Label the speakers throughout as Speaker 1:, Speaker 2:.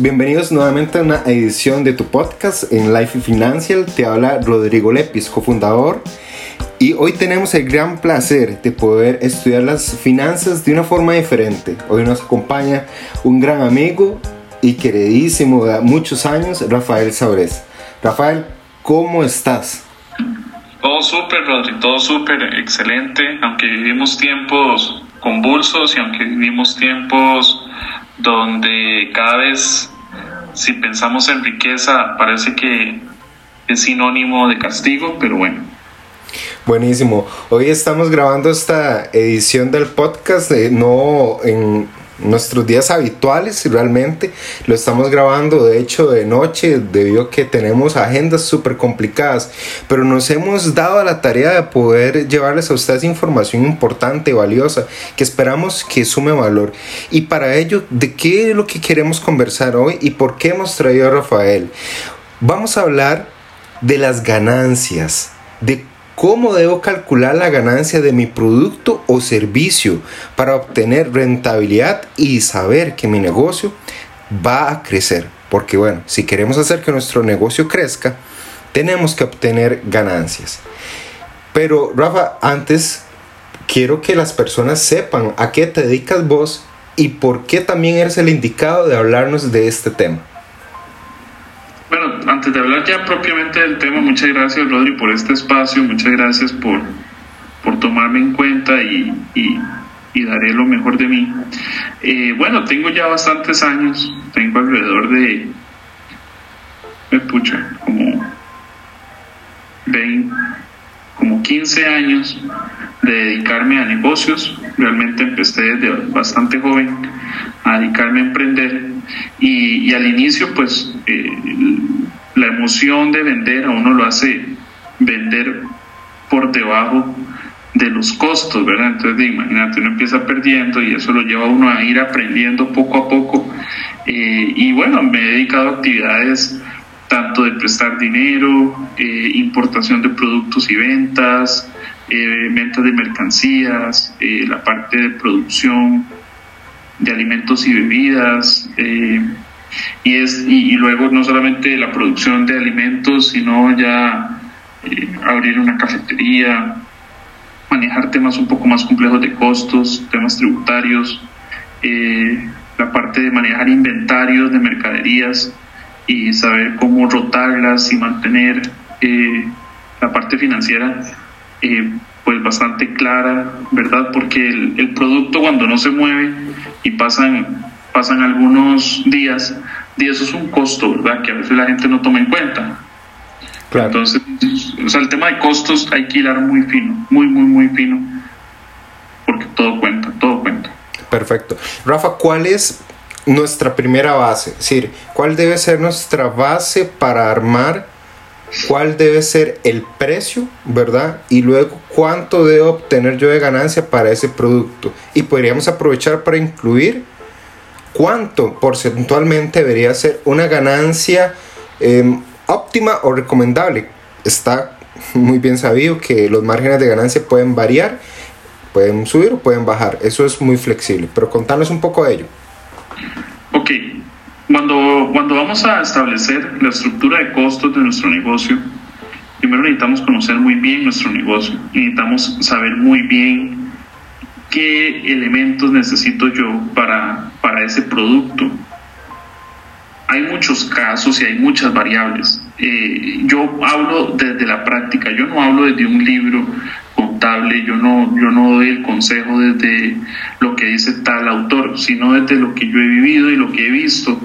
Speaker 1: bienvenidos nuevamente a una edición de tu podcast en Life Financial. Te habla Rodrigo Lepis, cofundador. Y hoy tenemos el gran placer de poder estudiar las finanzas de una forma diferente. Hoy nos acompaña un gran amigo y queridísimo de muchos años, Rafael Sabrés. Rafael, ¿cómo estás?
Speaker 2: Todo súper, Rodrigo, todo súper, excelente. Aunque vivimos tiempos convulsos y aunque vivimos tiempos donde cada vez, si pensamos en riqueza, parece que es sinónimo de castigo, pero bueno.
Speaker 1: Buenísimo. Hoy estamos grabando esta edición del podcast, no en nuestros días habituales realmente lo estamos grabando de hecho de noche debido a que tenemos agendas súper complicadas. Pero nos hemos dado la tarea de poder llevarles a ustedes información importante y valiosa que esperamos que sume valor. Y para ello de qué es lo que queremos conversar hoy y por qué hemos traído a Rafael vamos a hablar de las ganancias de cómo debo calcular la ganancia de mi producto o servicio para obtener rentabilidad y saber que mi negocio va a crecer. Porque bueno, si queremos hacer que nuestro negocio crezca, tenemos que obtener ganancias. Pero Rafa, antes quiero que las personas sepan a qué te dedicas vos y por qué también eres el indicado de hablarnos de este tema.
Speaker 2: Bueno, antes de hablar ya propiamente del tema, muchas gracias Rodri por este espacio, muchas gracias por, por tomarme en cuenta y, y, daré lo mejor de mí. Eh, bueno, tengo ya bastantes años, tengo alrededor de, me pucha, como 20, como 15 años de dedicarme a negocios. Realmente empecé desde bastante joven a dedicarme a emprender y, al inicio pues eh, la emoción de vender a uno lo hace vender por debajo de los costos, ¿verdad? Entonces, imagínate, uno empieza perdiendo y eso lo lleva a uno a ir aprendiendo poco a poco. Eh, y bueno, me he dedicado a actividades tanto de prestar dinero, eh, importación de productos y ventas, eh, ventas de mercancías, la parte de producción de alimentos y bebidas, y, es, y, luego no solamente la producción de alimentos, sino ya eh, abrir una cafetería, manejar temas un poco más complejos de costos, temas tributarios, eh, la parte de manejar inventarios de mercaderías y saber cómo rotarlas y mantener eh, la parte financiera pues bastante clara, ¿verdad? Porque el, el producto cuando no se mueve y pasan pasan algunos días y eso es un costo, ¿verdad? Que a veces la gente no toma en cuenta. Entonces, o sea, el tema de costos hay que hilar muy fino, muy, muy, muy fino, porque todo cuenta, todo cuenta.
Speaker 1: Perfecto. Rafa, ¿cuál es nuestra primera base? Es decir, ¿cuál debe ser nuestra base para armar? ¿Cuál debe ser el precio, verdad? Y luego, ¿cuánto debo obtener yo de ganancia para ese producto? Y podríamos aprovechar para incluir cuánto porcentualmente debería ser una ganancia em, óptima o recomendable. Está muy bien sabido que los márgenes de ganancia pueden variar, pueden subir o pueden bajar. Eso es muy flexible, pero contanos un poco de ello.
Speaker 2: Ok, cuando, cuando vamos a establecer la estructura de costos de nuestro negocio, primero necesitamos conocer muy bien nuestro negocio, necesitamos saber muy bien qué elementos necesito yo para, para ese producto. Hay muchos casos y hay muchas variables. Eh, yo hablo desde la práctica, yo no hablo desde un libro yo no, yo no doy el consejo desde lo que dice tal autor, sino desde lo que yo he vivido y lo que he visto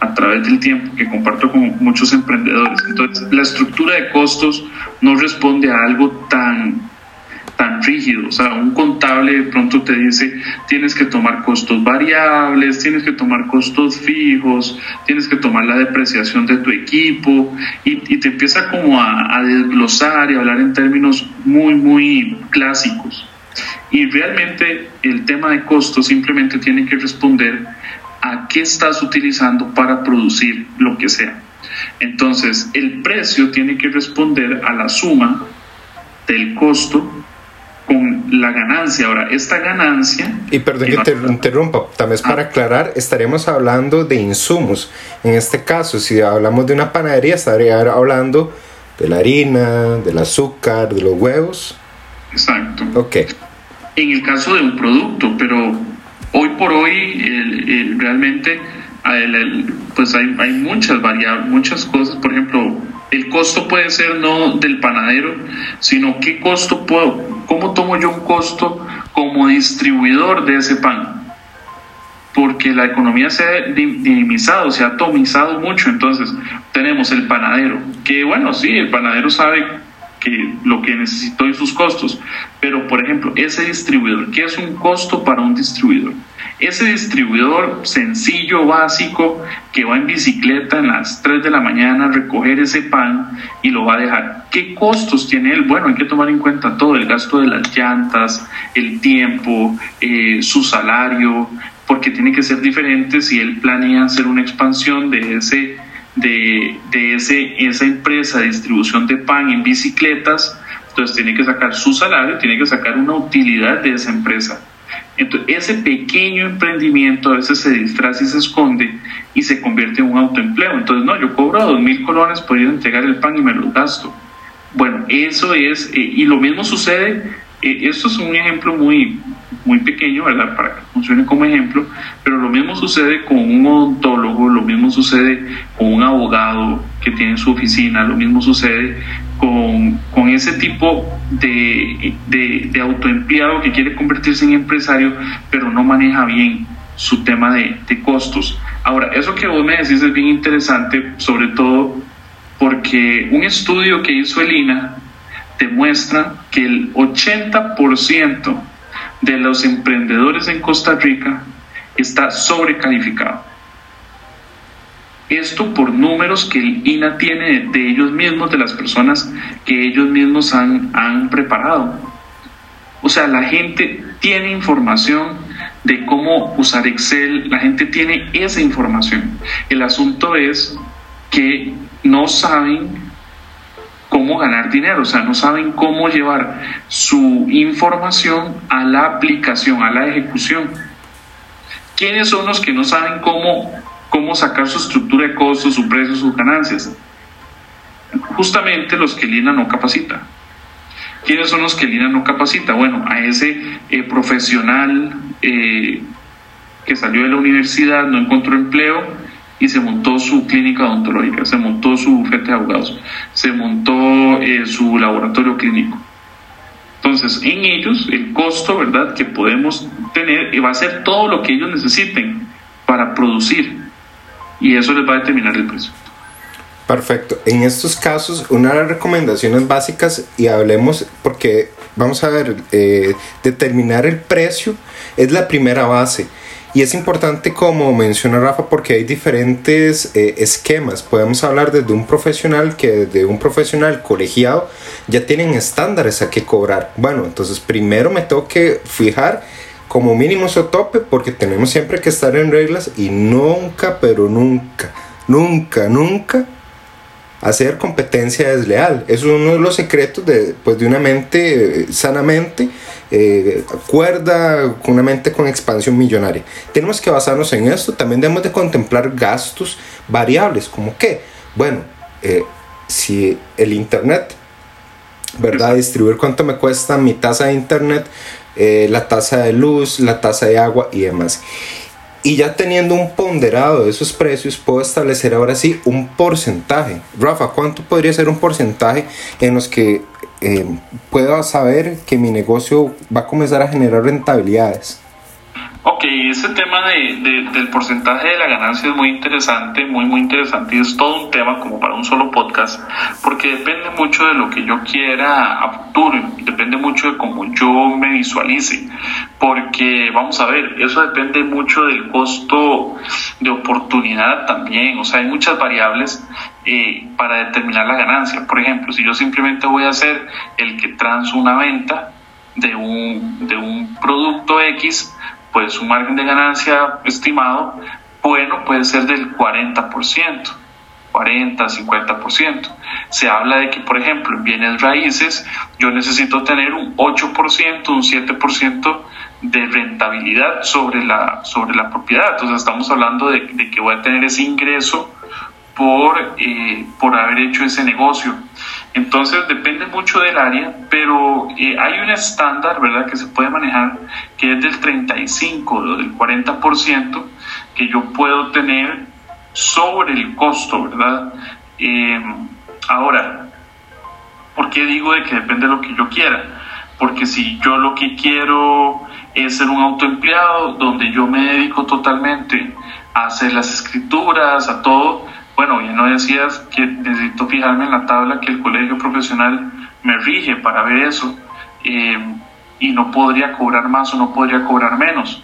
Speaker 2: a través del tiempo que comparto con muchos emprendedores. Entonces, la estructura de costos no responde a algo tan tan rígido. O sea, un contable de pronto te dice, tienes que tomar costos variables, tienes que tomar costos fijos, tienes que tomar la depreciación de tu equipo y, te empieza como a, a desglosar y hablar en términos muy, muy clásicos. Y realmente el tema de costos simplemente tiene que responder a qué estás utilizando para producir lo que sea. Entonces, el precio tiene que responder a la suma del costo con la ganancia. Ahora, esta ganancia...
Speaker 1: Y perdón que te interrumpa, también para aclarar, estaríamos hablando de insumos. En este caso, si hablamos de una panadería, estaría hablando de la harina, del azúcar, de los huevos.
Speaker 2: Exacto.
Speaker 1: Ok.
Speaker 2: En el caso de un producto, pero hoy por hoy realmente pues hay, hay muchas variables, muchas cosas. Por ejemplo, el costo puede ser no del panadero, sino qué costo puedo, cómo tomo yo un costo como distribuidor de ese pan. Porque la economía se ha dinamizado, se ha atomizado mucho. Entonces, tenemos el panadero, que bueno, sí, el panadero sabe que lo que necesitó y sus costos. Pero, por ejemplo, ese distribuidor, ¿qué es un costo para un distribuidor? Ese distribuidor sencillo, básico, que va en bicicleta en las 3 de la mañana a recoger ese pan y lo va a dejar. ¿Qué costos tiene él? Bueno, hay que tomar en cuenta todo, el gasto de las llantas, el tiempo, eh, su salario, porque tiene que ser diferente si él planea hacer una expansión de ese de, de ese, esa empresa de distribución de pan en bicicletas, entonces tiene que sacar su salario, tiene que sacar una utilidad de esa empresa. Entonces, ese pequeño emprendimiento a veces se disfraza y se esconde y se convierte en un autoempleo. Entonces, no, yo cobro dos mil colones por ir a entregar el pan y me lo gasto. Bueno, eso es, eh, y lo mismo sucede, eh, esto es un ejemplo muy, muy pequeño, ¿verdad? Para que funcione como ejemplo, pero lo mismo sucede con un odontólogo, lo mismo sucede con un abogado que tiene su oficina, lo mismo sucede con, con ese tipo de, de, autoempleado que quiere convertirse en empresario, pero no maneja bien su tema de, de costos. Ahora, eso que vos me decís es bien interesante, sobre todo porque un estudio que hizo el INA demuestra que el 80% de los emprendedores en Costa Rica está sobrecalificado. Esto por números que el INA tiene de ellos mismos, de las personas que ellos mismos han, han preparado. O sea, la gente tiene información de cómo usar Excel, la gente tiene esa información. El asunto es que no saben cómo ganar dinero, o sea, no saben cómo llevar su información a la aplicación, a la ejecución. ¿Quiénes son los que no saben cómo cómo sacar su estructura de costos, su precio, sus ganancias. Justamente los que Lina no capacita. ¿Quiénes son los que Lina no capacita? Bueno, a ese eh, profesional eh, que salió de la universidad, no encontró empleo y se montó su clínica odontológica, se montó su bufete de abogados, se montó eh, su laboratorio clínico. Entonces, en ellos el costo, ¿verdad?, que podemos tener va a ser todo lo que ellos necesiten para producir y eso les va a determinar el precio.
Speaker 1: Perfecto. En estos casos, una de las recomendaciones básicas, y hablemos porque vamos a ver, eh, determinar el precio es la primera base. Y es importante, como menciona Rafa, porque hay diferentes eh, esquemas. Podemos hablar desde un profesional que desde un profesional colegiado ya tienen estándares a que cobrar. Bueno, entonces primero me tengo que fijar como mínimo su tope porque tenemos siempre que estar en reglas y nunca, pero nunca, nunca, nunca hacer competencia desleal. Es uno de los secretos de, pues, de una mente eh, sanamente eh, cuerda, con una mente con expansión millonaria. Tenemos que basarnos en esto. También debemos de contemplar gastos variables, como que, bueno, eh, si el internet, ¿verdad? Distribuir cuánto me cuesta mi tasa de internet eh, la tasa de luz, la tasa de agua y demás. Y ya teniendo un ponderado de esos precios, puedo establecer ahora sí un porcentaje. Rafa, ¿cuánto podría ser un porcentaje en los que eh, pueda saber que mi negocio va a comenzar a generar rentabilidades?
Speaker 2: Ok, ese tema de, del porcentaje de la ganancia es muy interesante, muy, muy interesante y es todo un tema como para un solo podcast, porque depende mucho de lo que yo quiera a futuro, depende mucho de cómo yo me visualice, porque vamos a ver, eso depende mucho del costo de oportunidad también, o sea, hay muchas variables eh, para determinar la ganancia. Por ejemplo, si yo simplemente voy a ser el que transo una venta de un, de un producto X, pues su margen de ganancia estimado, bueno, puede ser del 40%, 40, 50%. se habla de que, por ejemplo, en bienes raíces yo necesito tener un 8%, un 7% de rentabilidad sobre la, sobre la propiedad. Entonces estamos hablando de, que voy a tener ese ingreso por, eh, por haber hecho ese negocio. Entonces depende mucho del área, pero eh, hay un estándar, ¿verdad?, que se puede manejar, que es del 35 o del 40% que yo puedo tener sobre el costo, ¿verdad? Eh, ahora, ¿por qué digo de que depende de lo que yo quiera? Porque si yo lo que quiero es ser un autoempleado donde yo me dedico totalmente a hacer las escrituras, a todo, bueno, ya no decías que necesito fijarme en la tabla que el colegio profesional me rige para ver eso, eh, y no podría cobrar más o no podría cobrar menos.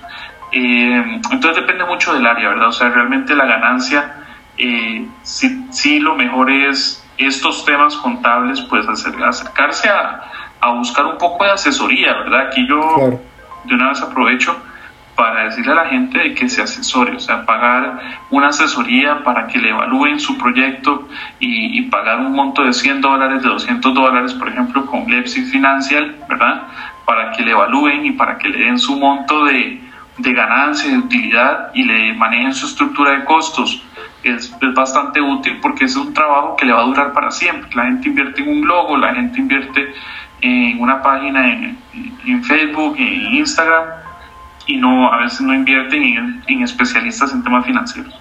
Speaker 2: Eh, entonces depende mucho del área, ¿verdad? O sea, realmente la ganancia, eh, sí, lo mejor es estos temas contables, pues acercarse a, a, buscar un poco de asesoría, ¿verdad? Aquí yo de una vez aprovecho para decirle a la gente que se asesore, o sea, pagar una asesoría para que le evalúen su proyecto y, pagar un monto de 100 dólares, de 200 dólares, por ejemplo, con Lepsi Financial, ¿verdad? Para que le evalúen y para que le den su monto de, de ganancia, de utilidad y le manejen su estructura de costos. Es, es, bastante útil porque es un trabajo que le va a durar para siempre. La gente invierte en un logo, la gente invierte en una página en, en Facebook, en Instagram, y no a veces no invierten en, en especialistas en temas financieros.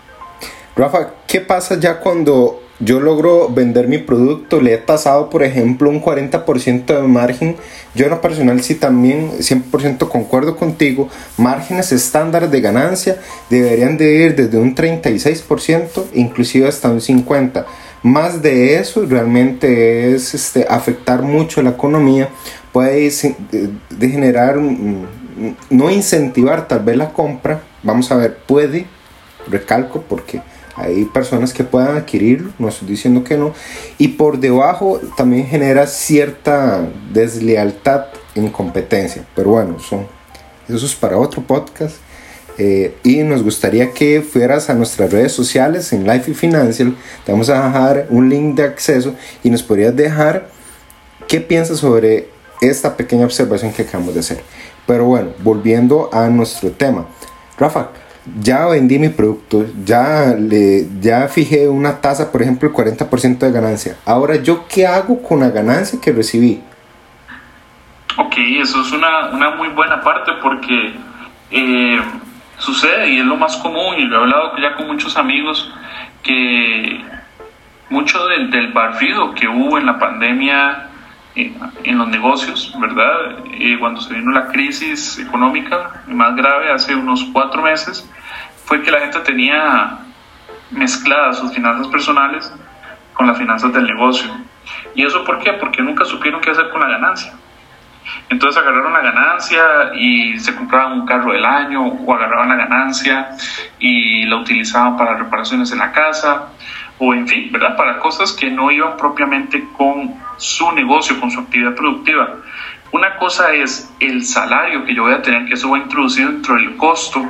Speaker 1: Rafa, ¿qué pasa ya cuando yo logro vender mi producto, le he tasado, por ejemplo, un 40% de margen. Yo en lo personal sí también 100% concuerdo contigo. Márgenes estándares de ganancia deberían de ir desde un 36%, inclusive hasta un 50%. Más de eso realmente es este, afectar mucho la economía, puede generar, no incentivar tal vez la compra, vamos a ver, puede, recalco porque hay personas que puedan adquirirlo, no estoy diciendo que no, y por debajo también genera cierta deslealtad en competencia, pero bueno, son, eso es para otro podcast. Eh, y nos gustaría que fueras a nuestras redes sociales en Life y Financial. Te vamos a dejar un link de acceso y nos podrías dejar qué piensas sobre esta pequeña observación que acabamos de hacer. Pero bueno, volviendo a nuestro tema. Rafa, ya vendí mi producto, ya, le, ya fijé una tasa, por ejemplo, el 40% de ganancia. Ahora, ¿yo qué hago con la ganancia que recibí?
Speaker 2: Ok, eso es una, una muy buena parte porque eh, sucede y es lo más común y lo he hablado ya con muchos amigos que mucho del, del barrido que hubo en la pandemia en, los negocios, ¿verdad? Eh, cuando se vino la crisis económica más grave hace unos cuatro meses, fue que la gente tenía mezcladas sus finanzas personales con las finanzas del negocio. ¿Y eso por qué? Porque nunca supieron qué hacer con la ganancia. Entonces agarraron la ganancia y se compraban un carro del año o agarraban la ganancia y la utilizaban para reparaciones en la casa o en fin, ¿verdad? Para cosas que no iban propiamente con su negocio, con su actividad productiva. Una cosa es el salario que yo voy a tener, que eso va a introducir dentro del costo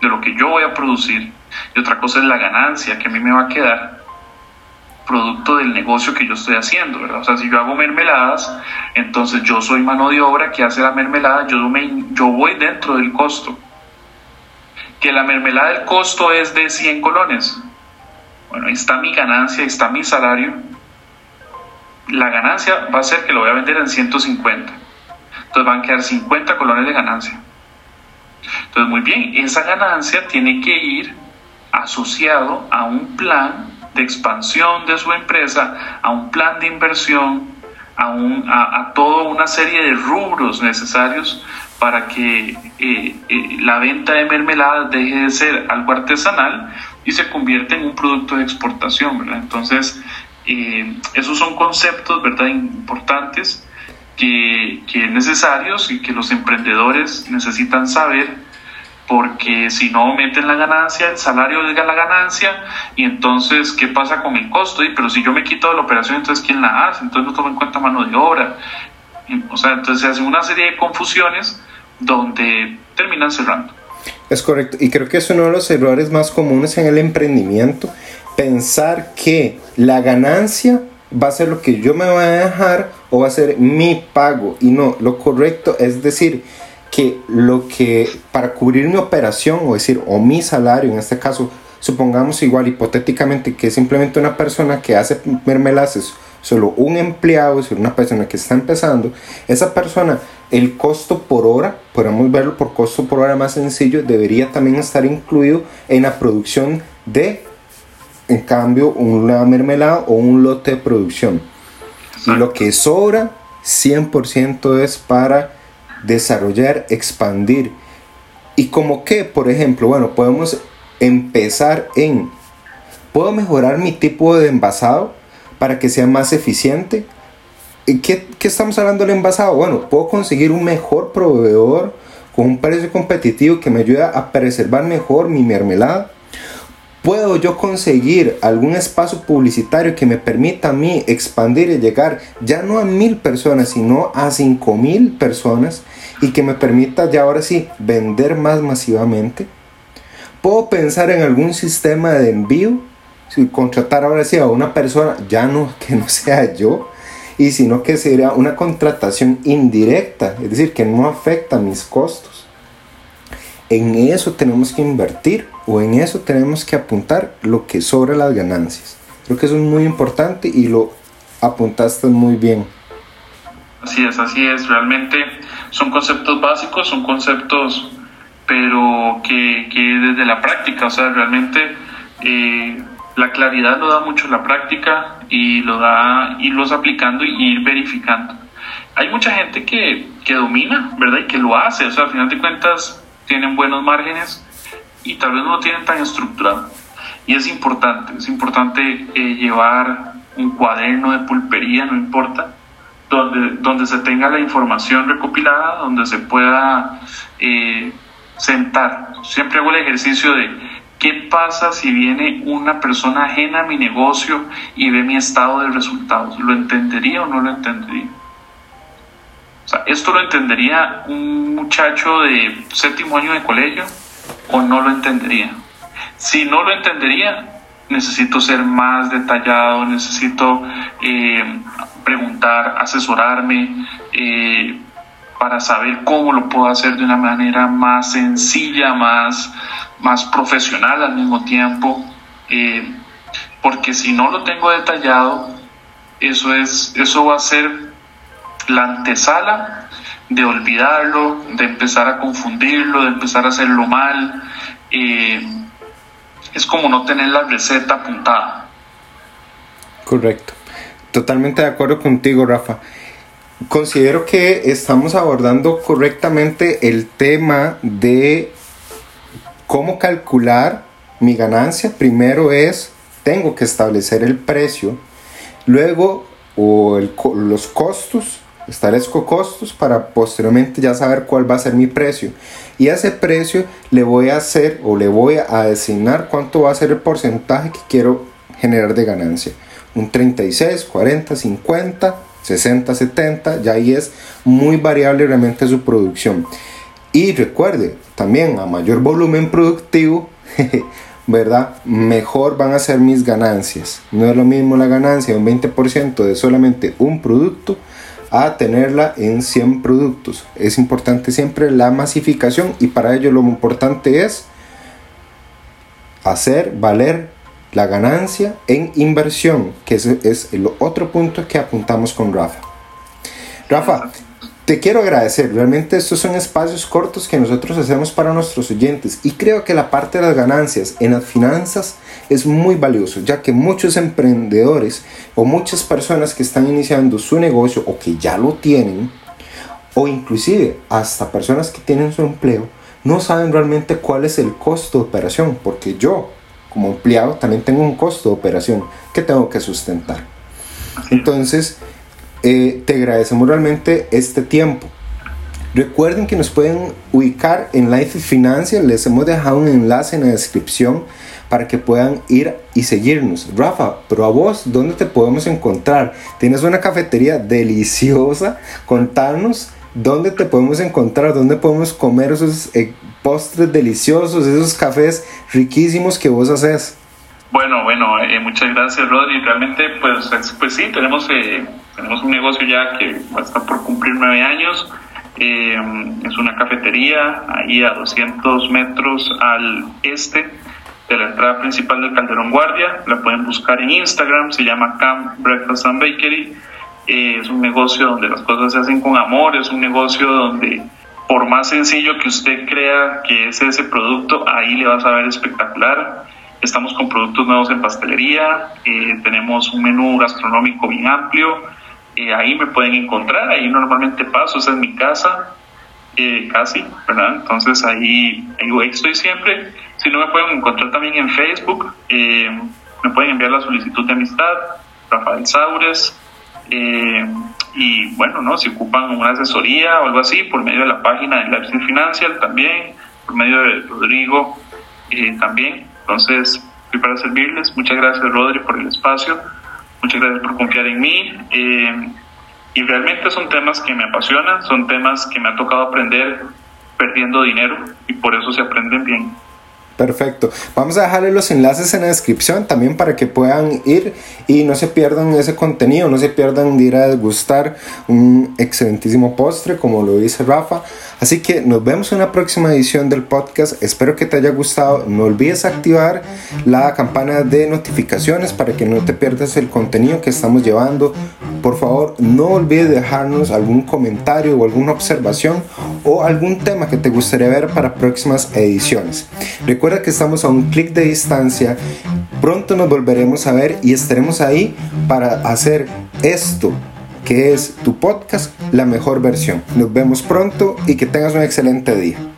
Speaker 2: de lo que yo voy a producir, y otra cosa es la ganancia que a mí me va a quedar producto del negocio que yo estoy haciendo, ¿verdad? O sea, si yo hago mermeladas, entonces yo soy mano de obra que hace la mermelada, yo, yo voy dentro del costo. Que la mermelada del costo es de 100 colones. Bueno, ahí está mi ganancia, ahí está mi salario. La ganancia va a ser que lo voy a vender en 150. Entonces van a quedar 50 colones de ganancia. Entonces, muy bien, esa ganancia tiene que ir asociado a un plan de expansión de su empresa, a un plan de inversión, a, un, a, toda una serie de rubros necesarios para que eh, eh, la venta de mermeladas deje de ser algo artesanal y se convierta en un producto de exportación. Entonces, eh, esos son conceptos, ¿verdad?, importantes que, que es necesarios y que los emprendedores necesitan saber porque si no meten la ganancia, el salario llega la ganancia y entonces, ¿qué pasa con el costo? Y, pero si yo me quito de la operación, entonces, ¿quién la hace? Entonces no tomo en cuenta mano de obra. O sea, entonces se hace una serie de confusiones donde terminan cerrando.
Speaker 1: Es correcto, y creo que es uno de los errores más comunes en el emprendimiento, pensar que la ganancia va a ser lo que yo me voy a dejar o va a ser mi pago. Y no, lo correcto es decir que lo que para cubrir mi operación o decir o mi salario en este caso supongamos igual hipotéticamente que simplemente una persona que hace mermeladas solo un empleado, es una persona que está empezando, esa persona, el costo por hora, podemos verlo por costo por hora más sencillo, debería también estar incluido en la producción de, en cambio, una mermelada o un lote de producción. Y lo que sobra, 100% es para desarrollar, expandir. Y como que, por ejemplo, bueno, podemos empezar en, ¿puedo mejorar mi tipo de envasado? Para que sea más eficiente. ¿Qué, ¿Qué estamos hablando del envasado? Bueno, puedo conseguir un mejor proveedor con un precio competitivo que me ayude a preservar mejor mi mermelada. ¿Puedo yo conseguir algún espacio publicitario que me permita a mí expandir y llegar ya no a mil personas, sino a cinco mil personas y que me permita ya ahora sí vender más masivamente? ¿Puedo pensar en algún sistema de envío si contratar ahora sí a una persona, ya no que no sea yo, y sino que sería una contratación indirecta, es decir, que no afecta mis costos. En eso tenemos que invertir o en eso tenemos que apuntar lo que sobra las ganancias. Creo que eso es muy importante y lo apuntaste muy bien.
Speaker 2: Así es, así es. Realmente son conceptos básicos, son conceptos, pero que, que desde la práctica, o sea, realmente eh, la claridad lo da mucho la práctica y lo da irlos aplicando y ir verificando. Hay mucha gente que, que domina, ¿verdad? Y que lo hace, o sea, al final de cuentas tienen buenos márgenes y tal vez no lo tienen tan estructurado. Y es importante, es importante eh, llevar un cuaderno de pulpería, no importa, donde, donde se tenga la información recopilada, donde se pueda eh, sentar. Siempre hago el ejercicio de ¿Qué pasa si viene una persona ajena a mi negocio y ve mi estado de resultados? ¿Lo entendería o no lo entendería? O sea, ¿esto lo entendería un muchacho de séptimo año de colegio o no lo entendería? Si no lo entendería, necesito ser más detallado, necesito eh, preguntar, asesorarme eh, para saber cómo lo puedo hacer de una manera más sencilla, más más profesional al mismo tiempo, eh, porque si no lo tengo detallado, eso, es, eso va a ser la antesala de olvidarlo, de empezar a confundirlo, de empezar a hacerlo mal. Eh, es como no tener la receta apuntada.
Speaker 1: Correcto. Totalmente de acuerdo contigo, Rafa. Considero que estamos abordando correctamente el tema de ¿Cómo calcular mi ganancia? Primero es, tengo que establecer el precio, luego o los costos, establezco costos para posteriormente ya saber cuál va a ser mi precio. Y a ese precio le voy a hacer o le voy a designar cuánto va a ser el porcentaje que quiero generar de ganancia. Un 36, 40, 50, 60, 70, ya ahí es muy variable realmente su producción. Y recuerde, también a mayor volumen productivo, ¿verdad? Mejor van a ser mis ganancias. No es lo mismo la ganancia de un 20% de solamente un producto a tenerla en 100 productos. Es importante siempre la masificación y para ello lo importante es hacer valer la ganancia en inversión, que es, es el otro punto que apuntamos con Rafa. Rafa, te quiero agradecer, realmente estos son espacios cortos que nosotros hacemos para nuestros oyentes y creo que la parte de las ganancias en las finanzas es muy valioso, ya que muchos emprendedores o muchas personas que están iniciando su negocio o que ya lo tienen, o inclusive hasta personas que tienen su empleo, no saben realmente cuál es el costo de operación, porque yo como empleado también tengo un costo de operación que tengo que sustentar. Entonces, eh, te agradecemos realmente este tiempo. Recuerden que nos pueden ubicar en Life Financial. Les hemos dejado un enlace en la descripción para que puedan ir y seguirnos. Rafa, pero a vos, ¿dónde te podemos encontrar? Tienes una cafetería deliciosa. Contarnos dónde te podemos encontrar, dónde podemos comer esos eh, postres deliciosos, esos cafés riquísimos que vos haces.
Speaker 2: Bueno, bueno, eh, muchas gracias Rodri. Realmente, pues, pues sí, tenemos, eh, tenemos un negocio ya que estar por cumplir nueve años. Eh, es una cafetería ahí a 200 metros al este de la entrada principal del Calderón Guardia. La pueden buscar en Instagram, se llama Camp Breakfast and Bakery. es un negocio donde las cosas se hacen con amor, es un negocio donde por más sencillo que usted crea que es ese producto, ahí le vas a ver espectacular Estamos con productos nuevos en pastelería, eh, tenemos un menú gastronómico bien amplio. Eh, ahí me pueden encontrar, ahí normalmente paso, esa es mi casa, eh, casi, ¿verdad? Entonces ahí, ahí estoy siempre. Si no, me pueden encontrar también en Facebook, me pueden enviar la solicitud de amistad, Rafael Saures. Y bueno, ¿no? si ocupan una asesoría o algo así, por medio de la página de Leipzig Financial también, por medio de Rodrigo también. Entonces, estoy para servirles. Muchas gracias, Rodri, por el espacio. Muchas gracias por confiar en mí. Eh, y realmente son temas que me apasionan, son temas que me ha tocado aprender perdiendo dinero y por eso se aprenden bien.
Speaker 1: Perfecto. Vamos a dejarle los enlaces en la descripción también para que puedan ir y no se pierdan ese contenido, no se pierdan de ir a degustar un excelentísimo postre, como lo dice Rafa. Así que nos vemos en una próxima edición del podcast. Espero que te haya gustado. No olvides activar la campana de notificaciones para que no te pierdas el contenido que estamos llevando. Por favor, no olvides dejarnos algún comentario o alguna observación o algún tema que te gustaría ver para próximas ediciones. Recuerda que estamos a un clic de distancia. Pronto nos volveremos a ver y estaremos ahí para hacer esto que es tu podcast la mejor versión. Nos vemos pronto y que tengas un excelente día.